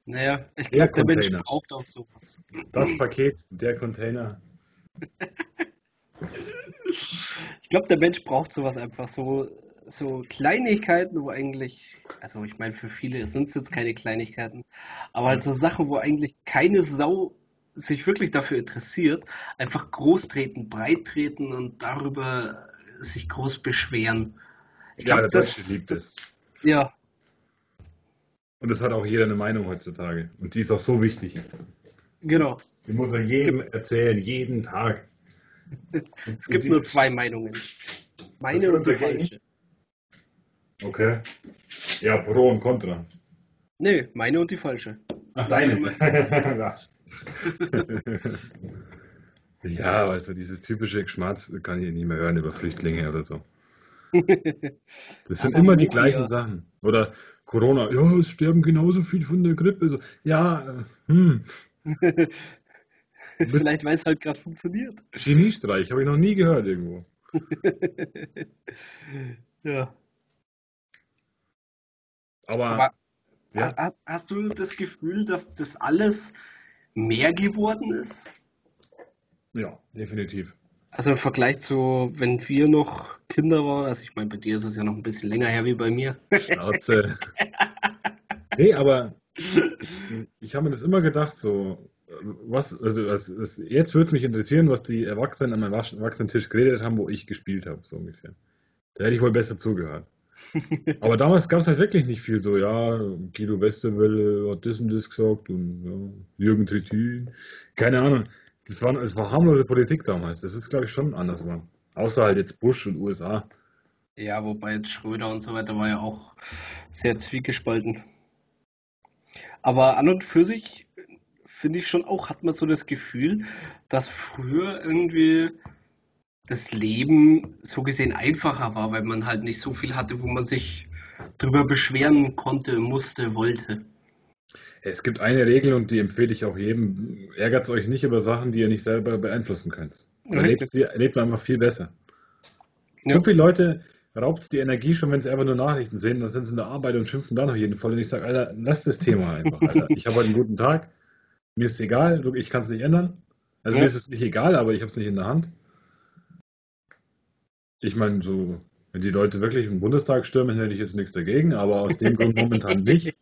naja, ich Der glaube, der Mensch Container. braucht auch sowas. Das Paket, der Container. Ich glaube, der Mensch braucht sowas einfach, so, so Kleinigkeiten, wo eigentlich, also ich meine, für viele sind es jetzt keine Kleinigkeiten, aber halt so Sachen, wo eigentlich keine Sau sich wirklich dafür interessiert, einfach groß treten, breit treten und darüber sich groß beschweren. Ich Ja, glaube, der das, Deutsche liebt es. ja, Und das hat auch jeder eine Meinung heutzutage. Und die ist auch so wichtig. genau. Die muss er jedem erzählen, jeden Tag. Es gibt nur zwei Meinungen. Meine und die falsche. Okay. Ja, Pro und Contra. Nee, meine und die falsche. Ach, deine. ja, also dieses typische Geschmatz kann ich nicht mehr hören über Flüchtlinge oder so. Das sind immer die gleichen Sachen. Oder Corona, ja, es sterben genauso viel von der Grippe. So, ja, äh, hm, Vielleicht, weil es halt gerade funktioniert. Geniestreich, habe ich noch nie gehört irgendwo. Ja. Aber, Aber ja, ha- hast du das Gefühl, dass das alles mehr geworden ist? Ja, definitiv. Also im Vergleich zu, wenn wir noch Kinder waren, also ich meine, bei dir ist es ja noch ein bisschen länger her wie bei mir. Schnauze. nee, aber ich, ich habe mir das immer gedacht, so, was, also was, jetzt würde es mich interessieren, was die Erwachsenen am Erwachsenentisch geredet haben, wo ich gespielt habe, so ungefähr. Da hätte ich wohl besser zugehört. Aber damals gab es halt wirklich nicht viel so, ja, Guido Westerwelle hat das und das gesagt und ja, Jürgen Trittin, keine Ahnung. Das war, es war harmlose Politik damals. Das ist, glaube ich, schon anders war. Außer halt jetzt Bush und USA. Ja, wobei jetzt Schröder und so weiter war ja auch sehr zwiegespalten. Aber an und für sich finde ich schon auch, hat man so das Gefühl, dass früher irgendwie das Leben so gesehen einfacher war, weil man halt nicht so viel hatte, wo man sich drüber beschweren konnte, musste, wollte. Es gibt eine Regel und die empfehle ich auch jedem. Ärgert euch nicht über Sachen, die ihr nicht selber beeinflussen könnt. Erlebt, sie, erlebt man einfach viel besser. Ja. So viele Leute raubt es die Energie schon, wenn sie einfach nur Nachrichten sehen, dann sind sie in der Arbeit und schimpfen dann auf jeden Fall. Und ich sage, Alter, lass das Thema einfach, Alter. Ich habe heute einen guten Tag, mir ist egal, ich kann es nicht ändern. Also ja. mir ist es nicht egal, aber ich habe es nicht in der Hand. Ich meine, so, wenn die Leute wirklich im Bundestag stürmen, hätte ich jetzt nichts dagegen, aber aus dem Grund momentan nicht.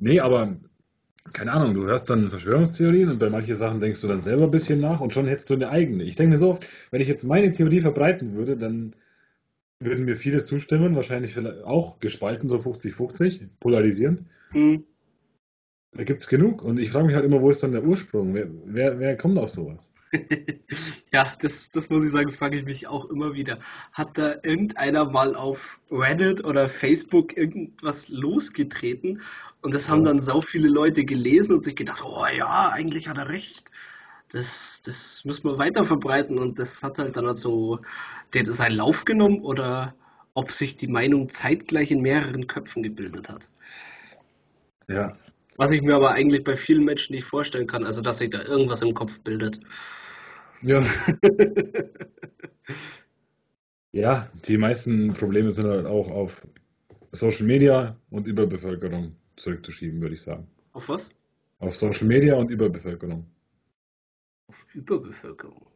Nee, aber keine Ahnung, du hörst dann Verschwörungstheorien und bei manchen Sachen denkst du dann selber ein bisschen nach und schon hättest du eine eigene. Ich denke mir so oft, wenn ich jetzt meine Theorie verbreiten würde, dann würden mir viele zustimmen, wahrscheinlich auch gespalten, so 50-50, polarisierend. Mhm. Da gibt es genug und ich frage mich halt immer, wo ist dann der Ursprung? Wer, wer, wer kommt auf sowas? ja, das, das muss ich sagen, frage ich mich auch immer wieder. Hat da irgendeiner mal auf Reddit oder Facebook irgendwas losgetreten und das haben dann so viele Leute gelesen und sich gedacht, oh ja, eigentlich hat er recht. Das, das müssen wir weiter verbreiten und das hat halt dann so der seinen Lauf genommen oder ob sich die Meinung zeitgleich in mehreren Köpfen gebildet hat. Ja. Was ich mir aber eigentlich bei vielen Menschen nicht vorstellen kann, also dass sich da irgendwas im Kopf bildet. Ja. ja, die meisten Probleme sind halt auch auf Social Media und Überbevölkerung zurückzuschieben, würde ich sagen. Auf was? Auf Social Media und Überbevölkerung. Auf Überbevölkerung?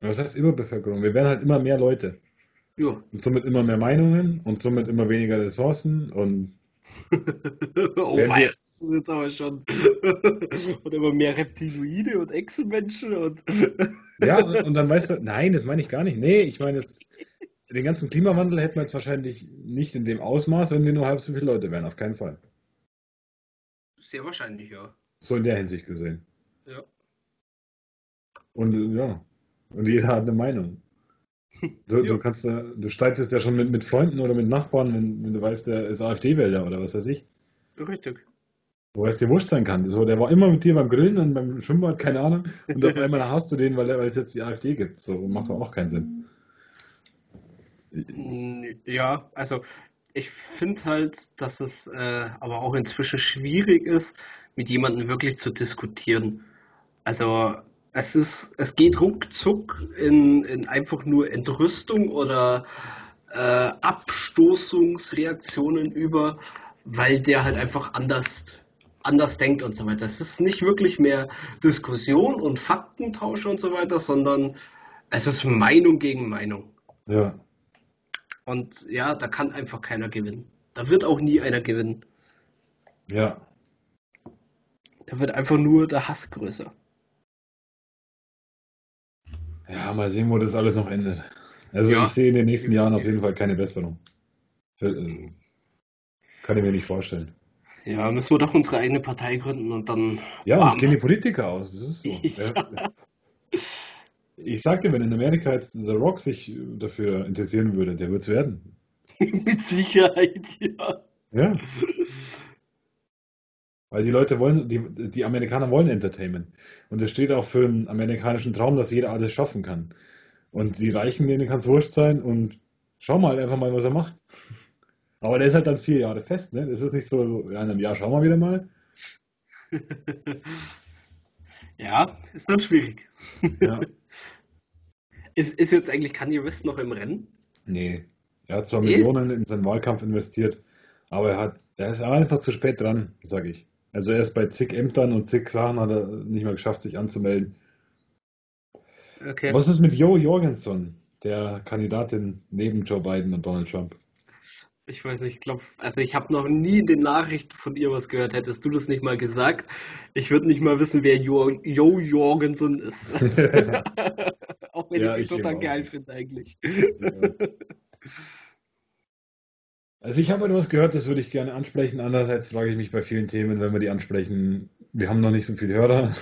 Was heißt Überbevölkerung? Wir werden halt immer mehr Leute. Ja. Und somit immer mehr Meinungen und somit immer weniger Ressourcen und. oh, wir, das ist jetzt aber schon. und immer mehr Reptiloide und Echsenmenschen und. ja, und dann weißt du, nein, das meine ich gar nicht. Nee, ich meine, den ganzen Klimawandel hätten wir jetzt wahrscheinlich nicht in dem Ausmaß, wenn wir nur halb so viele Leute wären, auf keinen Fall. Sehr wahrscheinlich, ja. So in der Hinsicht gesehen. Ja. Und ja, und jeder hat eine Meinung. Du, ja. du kannst, du streitest ja schon mit, mit Freunden oder mit Nachbarn, wenn, wenn du weißt, der ist AfD-Wähler oder was weiß ich. Richtig. Wo es dir wurscht sein kann. So, der war immer mit dir beim Grillen und beim Schwimmbad, keine Ahnung. Und auf einmal hast du den, weil, weil es jetzt die AfD gibt. So macht doch auch keinen Sinn. Ja, also ich finde halt, dass es äh, aber auch inzwischen schwierig ist, mit jemandem wirklich zu diskutieren. Also es ist, es geht ruckzuck in, in einfach nur Entrüstung oder äh, Abstoßungsreaktionen über, weil der halt einfach anders anders denkt und so weiter. Es ist nicht wirklich mehr Diskussion und Faktentausch und so weiter, sondern es ist Meinung gegen Meinung. Ja. Und ja, da kann einfach keiner gewinnen. Da wird auch nie einer gewinnen. Ja. Da wird einfach nur der Hass größer. Ja, mal sehen, wo das alles noch endet. Also ja. ich sehe in den nächsten Jahren auf jeden Fall keine Besserung. Äh, kann ich mir nicht vorstellen. Ja, müssen wir doch unsere eigene Partei gründen und dann. Ja, uns gehen die Politiker aus. Das ist so. ja. Ich sagte, wenn in Amerika jetzt The Rock sich dafür interessieren würde, der wird es werden. Mit Sicherheit, ja. Ja. Weil die Leute wollen, die, die Amerikaner wollen Entertainment. Und es steht auch für einen amerikanischen Traum, dass jeder alles schaffen kann. Und die Reichen, denen kann es wurscht sein und schau mal einfach mal, was er macht. Aber der ist halt dann vier Jahre fest, ne? Das ist nicht so, in einem Jahr schauen wir wieder mal. ja, ist dann schwierig. Ja. ist, ist jetzt eigentlich Kanye West noch im Rennen? Nee. Er hat zwar nee. Millionen in seinen Wahlkampf investiert, aber er hat, er ist einfach zu spät dran, sag ich. Also er ist bei zig Ämtern und zig Sachen hat er nicht mal geschafft, sich anzumelden. Okay. Was ist mit Joe Jorgensen, der Kandidatin neben Joe Biden und Donald Trump? Ich weiß nicht, ich glaube, also ich habe noch nie in den Nachrichten von ihr was gehört. Hättest du das nicht mal gesagt, ich würde nicht mal wissen, wer Jo, jo Jorgensen ist. auch wenn Ja, ich die total geil finde eigentlich. Ja. Also ich habe etwas gehört, das würde ich gerne ansprechen. Andererseits frage ich mich bei vielen Themen, wenn wir die ansprechen, wir haben noch nicht so viele Hörer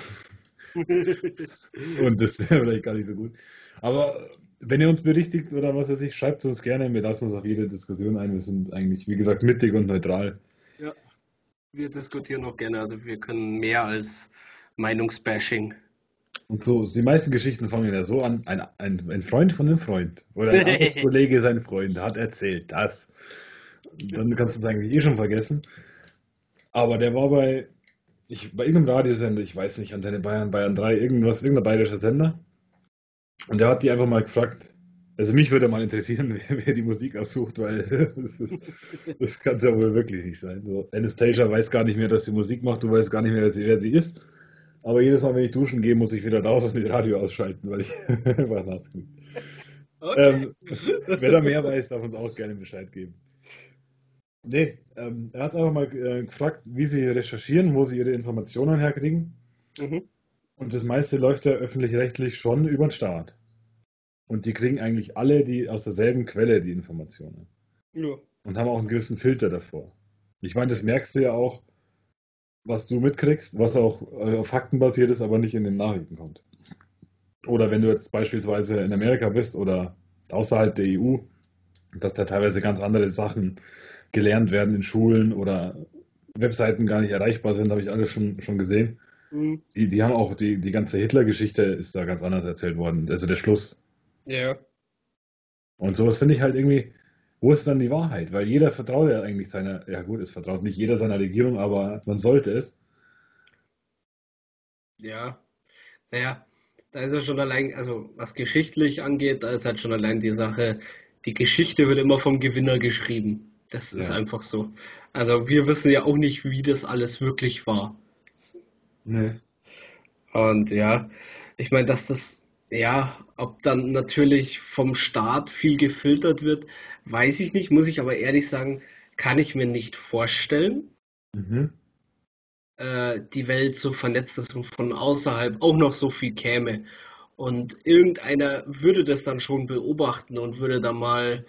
und das wäre vielleicht gar nicht so gut. Aber wenn ihr uns berichtigt oder was weiß ich, schreibt es uns gerne. Wir lassen uns auf jede Diskussion ein. Wir sind eigentlich, wie gesagt, mittig und neutral. Ja, wir diskutieren auch gerne, also wir können mehr als Meinungsbashing. Und so, die meisten Geschichten fangen ja so an, ein, ein, ein Freund von einem Freund oder ein Arbeitskollege sein Freund hat erzählt das. Dann kannst du es eigentlich eh schon vergessen. Aber der war bei, ich, bei irgendeinem Radiosender, ich weiß nicht, Antenne Bayern, Bayern 3, irgendwas, irgendein bayerischer Sender. Und der hat die einfach mal gefragt, also mich würde mal interessieren, wer, wer die Musik aussucht, weil das, ist, das kann ja wohl wirklich nicht sein. So, Anastasia weiß gar nicht mehr, dass sie Musik macht, du weißt gar nicht mehr, wer sie, wer sie ist. Aber jedes Mal, wenn ich duschen gehe, muss ich wieder raus und das Radio ausschalten, weil ich einfach nachdenke. Okay. Ähm, wer da mehr weiß, darf uns auch gerne Bescheid geben. Nee, ähm, er hat einfach mal äh, gefragt, wie sie recherchieren, wo sie ihre Informationen herkriegen. Mhm. Und das meiste läuft ja öffentlich-rechtlich schon über den Staat. Und die kriegen eigentlich alle die aus derselben Quelle die Informationen. Ja. Und haben auch einen gewissen Filter davor. Ich meine, das merkst du ja auch, was du mitkriegst, was auch äh, auf Fakten basiert ist, aber nicht in den Nachrichten kommt. Oder wenn du jetzt beispielsweise in Amerika bist oder außerhalb der EU, dass da teilweise ganz andere Sachen gelernt werden in Schulen oder Webseiten gar nicht erreichbar sind, habe ich alles schon, schon gesehen. Mhm. Die, die haben auch die, die ganze Hitler-Geschichte ist da ganz anders erzählt worden. Also der Schluss. Ja. Und sowas finde ich halt irgendwie, wo ist dann die Wahrheit? Weil jeder vertraut ja eigentlich seiner, ja gut, es vertraut nicht jeder seiner Regierung, aber man sollte es. Ja. Naja, da ist ja schon allein, also was geschichtlich angeht, da ist halt schon allein die Sache, die Geschichte wird immer vom Gewinner geschrieben. Das ist Ja. einfach so. Also wir wissen ja auch nicht, wie das alles wirklich war. Nee. Und ja, ich meine, dass das, ja, ob dann natürlich vom Staat viel gefiltert wird, weiß ich nicht, muss ich aber ehrlich sagen, kann ich mir nicht vorstellen. Mhm. äh, die Welt so vernetzt ist und von außerhalb auch noch so viel käme. Und irgendeiner würde das dann schon beobachten und würde da mal,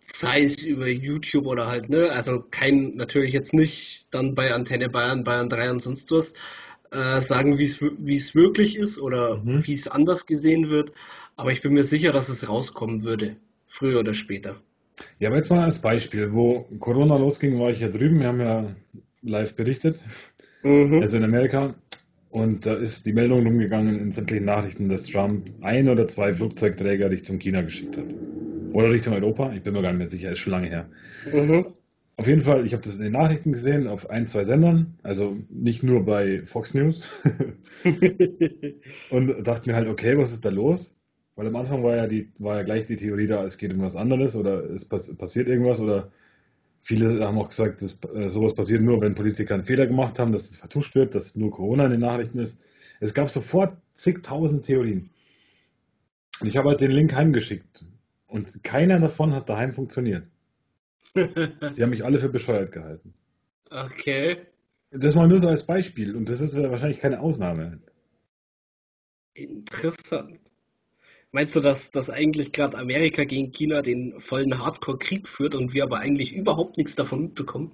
sei es über YouTube oder halt, ne, also kein, natürlich jetzt nicht dann bei Antenne Bayern, Bayern 3 und sonst was, äh, sagen, wie es, wie es wirklich ist oder Mhm. wie es anders gesehen wird. Aber ich bin mir sicher, dass es rauskommen würde, früher oder später. Ja, aber jetzt mal als Beispiel, wo Corona losging, war ich ja drüben, wir haben ja live berichtet, Mhm. also in Amerika, und da ist die Meldung rumgegangen in sämtlichen Nachrichten, dass Trump ein oder zwei Flugzeugträger Richtung China geschickt hat. Oder Richtung Europa, ich bin mir gar nicht mehr sicher, ist schon lange her. Mhm. Auf jeden Fall, ich habe das in den Nachrichten gesehen, auf ein, zwei Sendern, also nicht nur bei Fox News. Und dachte mir halt, okay, was ist da los? Weil am Anfang war ja, die, war ja gleich die Theorie da, es geht um was anderes oder es pass passiert irgendwas oder viele haben auch gesagt, dass, äh, sowas passiert nur, wenn Politiker einen Fehler gemacht haben, dass das vertuscht wird, dass nur Corona in den Nachrichten ist. Es gab sofort zigtausend Theorien. Und ich habe halt den Link heimgeschickt. Und keiner davon hat daheim funktioniert. Die haben mich alle für bescheuert gehalten. Okay. Das mal nur so als Beispiel. Und das ist wahrscheinlich keine Ausnahme. Interessant. Meinst du, dass, dass eigentlich gerade Amerika gegen China den vollen Hardcore-Krieg führt und wir aber eigentlich überhaupt nichts davon mitbekommen?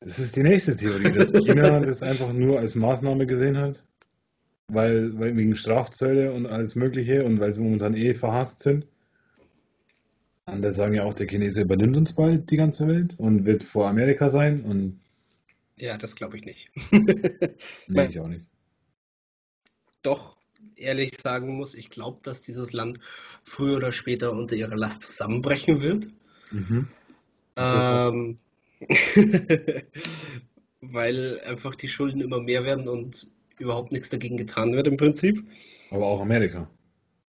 Das ist die nächste Theorie, dass China das einfach nur als Maßnahme gesehen hat, weil, weil wegen Strafzölle und alles Mögliche und weil sie momentan eh verhasst sind. Andere sagen ja auch, der Chinese übernimmt uns bald die ganze Welt und wird vor Amerika sein und Ja, das glaube ich nicht. nee, ich auch nicht. Doch ehrlich sagen muss, ich glaube, dass dieses Land früher oder später unter ihrer Last zusammenbrechen wird. Mhm. Ähm, weil einfach die Schulden immer mehr werden und überhaupt nichts dagegen getan wird im Prinzip. Aber auch Amerika.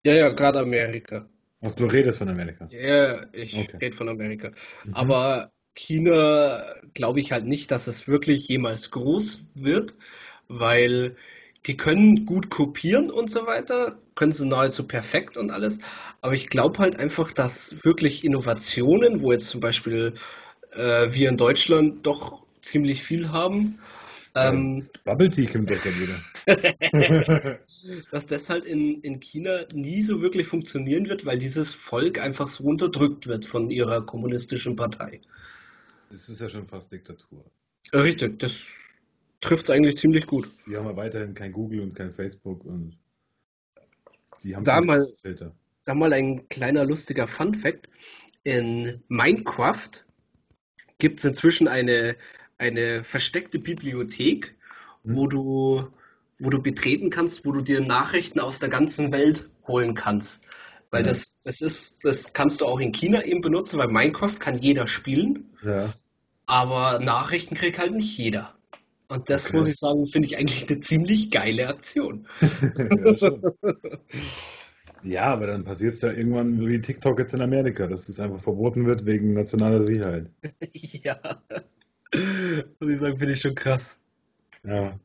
Ja, ja, gerade Amerika. Ach, du redest von Amerika. Ja, ich Okay. rede von Amerika. Mhm. Aber China glaube ich halt nicht, dass es wirklich jemals groß wird, weil die können gut kopieren und so weiter, können sie nahezu perfekt und alles. Aber ich glaube halt einfach, dass wirklich Innovationen, wo jetzt zum Beispiel äh, wir in Deutschland doch ziemlich viel haben, ähm, Bubble Tea kommt doch dann wieder. dass das halt in, in China nie so wirklich funktionieren wird, weil dieses Volk einfach so unterdrückt wird von ihrer kommunistischen Partei. Das ist ja schon fast Diktatur. Richtig, das trifft es eigentlich ziemlich gut. Die haben ja weiterhin kein Google und kein Facebook und die haben Da mal- Filter. Da mal ein kleiner lustiger Fun-Fact. In Minecraft gibt es inzwischen eine, eine versteckte Bibliothek, wo du, wo du betreten kannst, wo du dir Nachrichten aus der ganzen Welt holen kannst. Weil Ja. das, das ist, das kannst du auch in China eben benutzen, weil Minecraft kann jeder spielen, Ja. aber Nachrichten kriegt halt nicht jeder. Und das Okay. muss ich sagen, finde ich eigentlich eine ziemlich geile Aktion. ja, ja, aber dann passiert es ja irgendwann wie TikTok jetzt in Amerika, dass das einfach verboten wird wegen nationaler Sicherheit. Ja. Muss ich sagen, finde ich schon krass. Ja.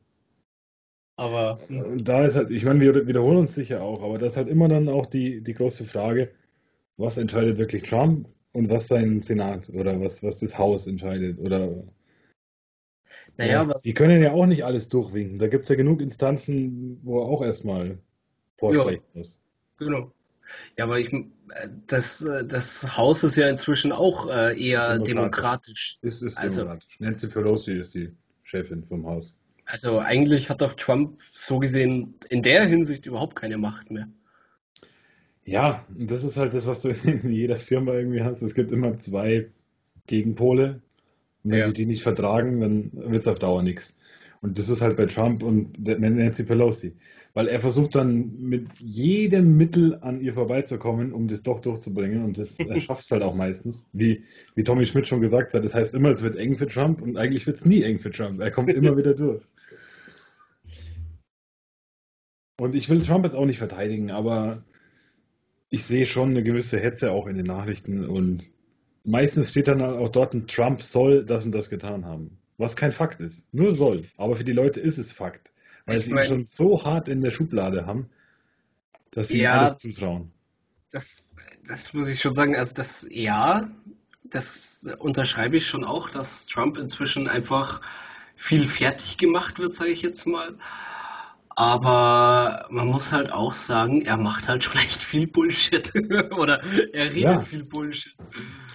Aber hm, Und da ist halt, ich meine, wir wiederholen uns sicher auch, aber das ist halt immer dann auch die, die große Frage, was entscheidet wirklich Trump und was sein Senat oder was, was das Haus entscheidet oder naja, Ja, was, die können ja auch nicht alles durchwinken. Da gibt es ja genug Instanzen, wo er auch erstmal vorsprechen muss. genau. Ja, aber ich, äh, das, äh, das Haus ist ja inzwischen auch äh, eher Demokratisch. demokratisch. Ist, ist Also- demokratisch. Nancy Pelosi ist die Chefin vom Haus. Also eigentlich hat doch Trump so gesehen in der Hinsicht überhaupt keine Macht mehr. Ja, und das ist halt das, was du in jeder Firma irgendwie hast. Es gibt immer zwei Gegenpole. Und wenn Ja. sie die nicht vertragen, dann wird es auf Dauer nichts. Und das ist halt bei Trump und Nancy Pelosi. Weil er versucht dann mit jedem Mittel an ihr vorbeizukommen, um das doch durchzubringen. Und das, er schafft es halt auch meistens. Wie, wie Tommy Schmidt schon gesagt hat, das heißt immer, es wird eng für Trump und eigentlich wird es nie eng für Trump. Er kommt immer wieder durch. Und ich will Trump jetzt auch nicht verteidigen, aber ich sehe schon eine gewisse Hetze auch in den Nachrichten und meistens steht dann auch dort, ein Trump soll das und das getan haben. Was kein Fakt ist. Nur soll. Aber für die Leute ist es Fakt. Weil Ich sie ihn schon so hart in der Schublade haben, dass sie ihm Ja. alles zutrauen. Das, das muss ich schon sagen. Also das, ja, das unterschreibe ich schon auch, dass Trump inzwischen einfach viel fertig gemacht wird, sage ich jetzt mal. Aber man muss halt auch sagen, er macht halt schon echt viel Bullshit. Oder er redet Ja. viel Bullshit.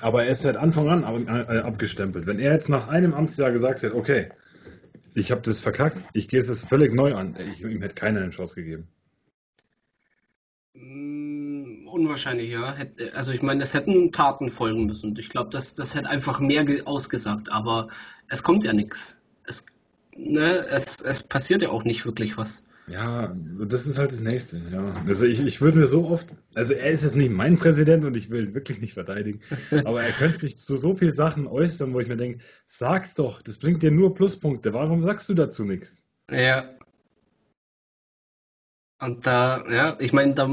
Aber er ist seit Anfang an äh, abgestempelt. Wenn er jetzt nach einem Amtsjahr gesagt hätte, okay, ich habe das verkackt, ich gehe es jetzt völlig neu an, ich, ihm hätte keiner eine Chance gegeben. Mm, Unwahrscheinlich, ja. Hätt- Also ich meine, es hätten Taten folgen müssen. Ich glaube, das, das hätte einfach mehr ge- ausgesagt, aber es kommt ja nichts. Es, ne, es, es passiert ja auch nicht wirklich was. Ja, das ist halt das Nächste. Ja. Also ich, ich würde mir so oft, also er ist jetzt nicht mein Präsident und ich will ihn wirklich nicht verteidigen, aber er könnte sich zu so vielen Sachen äußern, wo ich mir denke, sag's doch, das bringt dir nur Pluspunkte. Warum sagst du dazu nichts? Ja. Und da, ja, ich meine, da,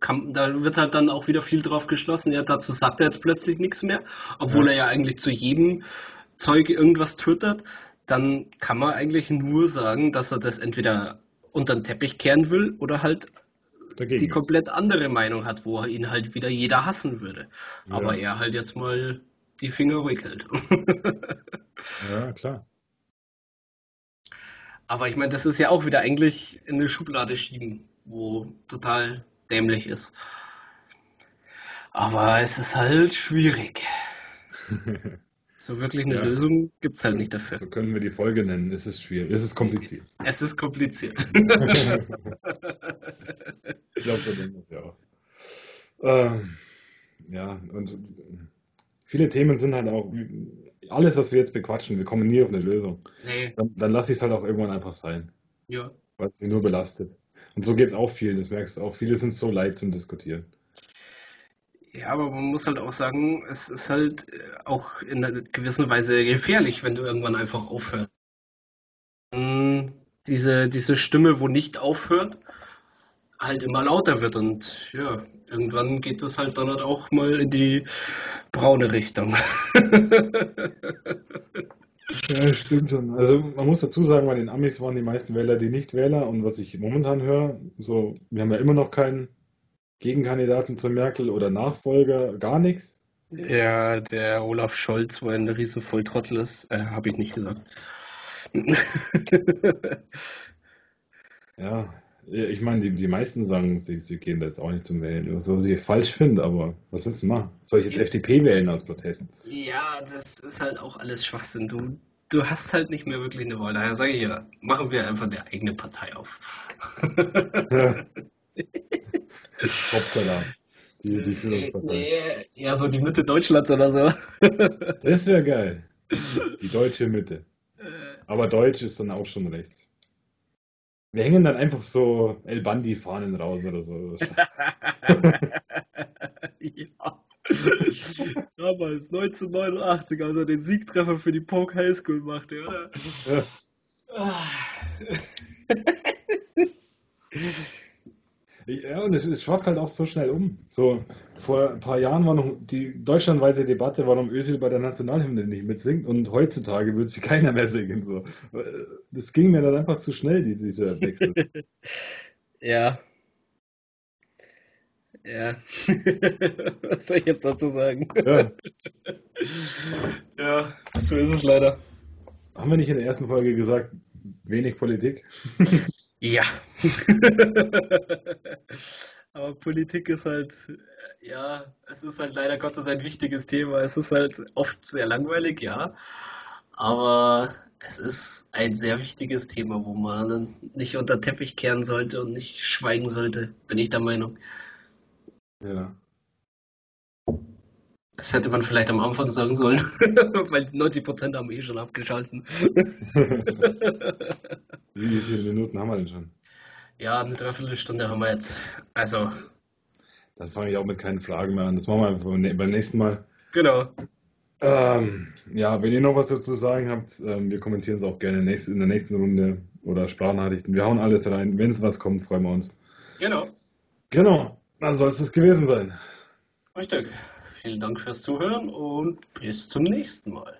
kann, da wird halt dann auch wieder viel drauf geschlossen. Ja, dazu sagt er jetzt plötzlich nichts mehr, obwohl Ja. er ja eigentlich zu jedem Zeug irgendwas twittert. Dann kann man eigentlich nur sagen, dass er das entweder unter den Teppich kehren will oder halt die Dagegen. komplett andere Meinung hat, wo ihn halt wieder jeder hassen würde. Ja. Aber er halt jetzt mal die Finger ruhig hält. Ja, klar. Aber ich meine, das ist ja auch wieder eigentlich in eine Schublade schieben, wo total dämlich ist. Aber es ist halt schwierig. So wirklich eine Ja. Lösung gibt es halt nicht dafür. So können wir die Folge nennen. Es ist schwierig, es ist kompliziert. Es ist kompliziert. Ich glaube, so denken wir auch. Ähm, ja, und viele Themen sind halt auch, alles, was wir jetzt bequatschen, wir kommen nie auf eine Lösung. Nee, Dann, dann lasse ich es halt auch irgendwann einfach sein, ja. weil es mich nur belastet. Und so geht es auch vielen, das merkst du auch. Viele sind so leid zum Diskutieren. Ja, aber man muss halt auch sagen, es ist halt äh, auch in einer gewissen Weise gefährlich, wenn du irgendwann einfach aufhörst. Diese, diese Stimme, wo nicht aufhört, halt immer lauter wird und ja, irgendwann geht das halt dann halt auch mal in die braune Richtung. Ja, stimmt schon. Also man muss dazu sagen, bei den Amis waren die meisten Wähler die Nichtwähler und was ich momentan höre, so, wir haben ja immer noch keinen Gegenkandidaten zu Merkel oder Nachfolger, gar nichts. Ja, der Olaf Scholz, wo er ein riesen Volltrottel ist, äh, habe ich nicht gesagt. Ja, ich meine, die, die meisten sagen, sie, sie gehen da jetzt auch nicht zum Wählen, so was ich falsch finde, aber was willst du machen? Soll ich jetzt FDP wählen aus Protest? Ja, das ist halt auch alles Schwachsinn. Du, du hast halt nicht mehr wirklich eine Wahl. Daher sage ich ja, machen wir einfach eine eigene Partei auf. Ja. Hoppala. Die, die Führungspartei. Nee, ja, so die Mitte Deutschlands oder so. Das wäre geil. Die deutsche Mitte. Aber Deutsch ist dann auch schon rechts. Wir hängen dann einfach so El Bandi-Fahnen raus oder so. ja. Damals, 1989, als er den Siegtreffer für die Poke High School machte, oder? Ja. Ja, und es, es schwappt halt auch so schnell um. So, vor ein paar Jahren war noch die deutschlandweite Debatte, warum Özil bei der Nationalhymne nicht mitsingt und heutzutage würde sie keiner mehr singen. So. Das ging mir dann einfach zu schnell, die- dieser Wechsel. Ja. Ja. Was soll ich jetzt dazu sagen? Ja. Ja, so ist es leider. Haben wir nicht in der ersten Folge gesagt, wenig Politik? Ja. Aber Politik ist halt, ja, es ist halt leider Gottes ein wichtiges Thema. Es ist halt oft sehr langweilig, ja. Aber es ist ein sehr wichtiges Thema, wo man nicht unter den Teppich kehren sollte und nicht schweigen sollte, bin ich der Meinung. Ja. Das hätte man vielleicht am Anfang sagen sollen, weil 90% haben eh schon abgeschalten. Wie viele Minuten haben wir denn schon? Ja, eine Dreiviertelstunde haben wir jetzt. Also, Dann fange ich auch mit keinen Fragen mehr an. Das machen wir einfach beim nä- beim nächsten Mal. genau. Ähm, ja, wenn ihr noch was dazu sagen habt, ähm, wir kommentieren es auch gerne in der nächsten Runde oder Sprachnachrichten. Wir hauen alles rein. Wenn es was kommt, freuen wir uns. Genau. Genau, dann soll es das gewesen sein. Richtig. Vielen Dank fürs Zuhören und bis zum nächsten Mal.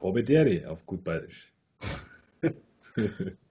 Hobbederi auf gut bayerisch.